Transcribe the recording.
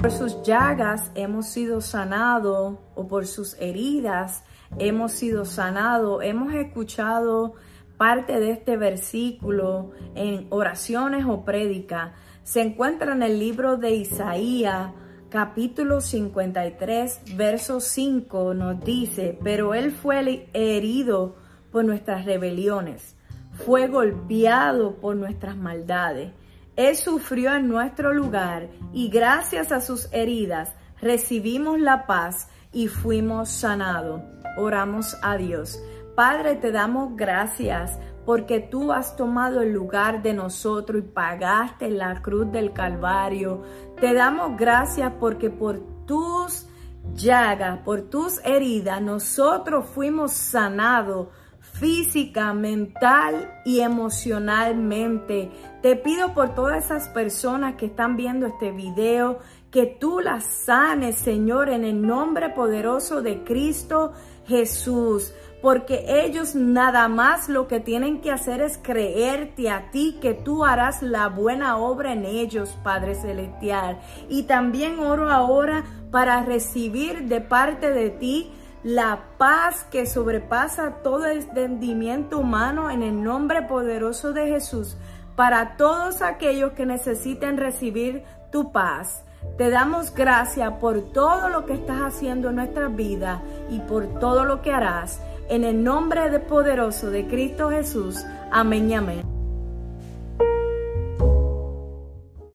Por sus llagas hemos sido sanados o por sus heridas hemos sido sanados. Hemos escuchado parte de este versículo en oraciones o prédica. Se encuentra en el libro de Isaías capítulo 53, verso 5 nos dice, pero él fue herido por nuestras rebeliones, fue golpeado por nuestras maldades. Él sufrió en nuestro lugar y gracias a sus heridas recibimos la paz y fuimos sanados. Oramos a Dios. Padre, te damos gracias porque tú has tomado el lugar de nosotros y pagaste la cruz del Calvario. Te damos gracias porque por tus llagas, por tus heridas, nosotros fuimos sanados física, mental y emocionalmente. Te pido por todas esas personas que están viendo este video, que tú las sanes, Señor, en el nombre poderoso de Cristo Jesús porque ellos nada más lo que tienen que hacer es creerte a ti que tú harás la buena obra en ellos, Padre Celestial. Y también oro ahora para recibir de parte de ti la paz que sobrepasa todo entendimiento humano en el nombre poderoso de Jesús para todos aquellos que necesiten recibir tu paz. Te damos gracias por todo lo que estás haciendo en nuestra vida y por todo lo que harás. En el nombre de poderoso de Cristo Jesús. Amén y amén.